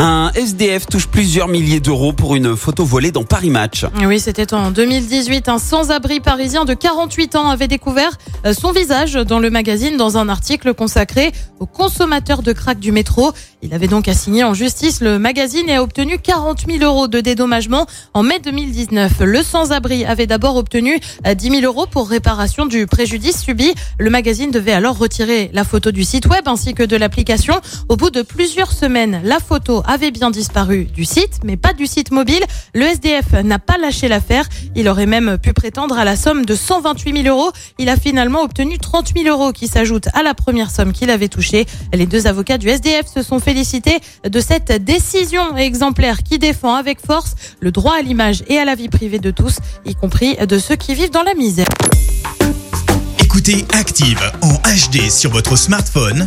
Un SDF touche plusieurs milliers d'euros pour une photo volée dans Paris Match. Oui, c'était en 2018. Un sans-abri parisien de 48 ans avait découvert euh, son visage dans le magazine dans un article consacré aux consommateurs de crack du métro. Il avait donc assigné en justice le magazine et a obtenu 40 000 euros de dédommagement en mai 2019. Le sans-abri avait d'abord obtenu euh, 10 000 euros pour réparation du préjudice subi. Le magazine devait alors retirer la photo du site web ainsi que de l'application. Au bout de plusieurs semaines, la photo avait bien disparu du site, mais pas du site mobile. Le SDF n'a pas lâché l'affaire. Il aurait même pu prétendre à la somme de 128 000 euros. Il a finalement obtenu 30 000 euros qui s'ajoutent à la première somme qu'il avait touchée. Les deux avocats du SDF se sont félicités de cette décision exemplaire qui défend avec force le droit à l'image et à la vie privée de tous, y compris de ceux qui vivent dans la misère. Écoutez Active en HD sur votre smartphone,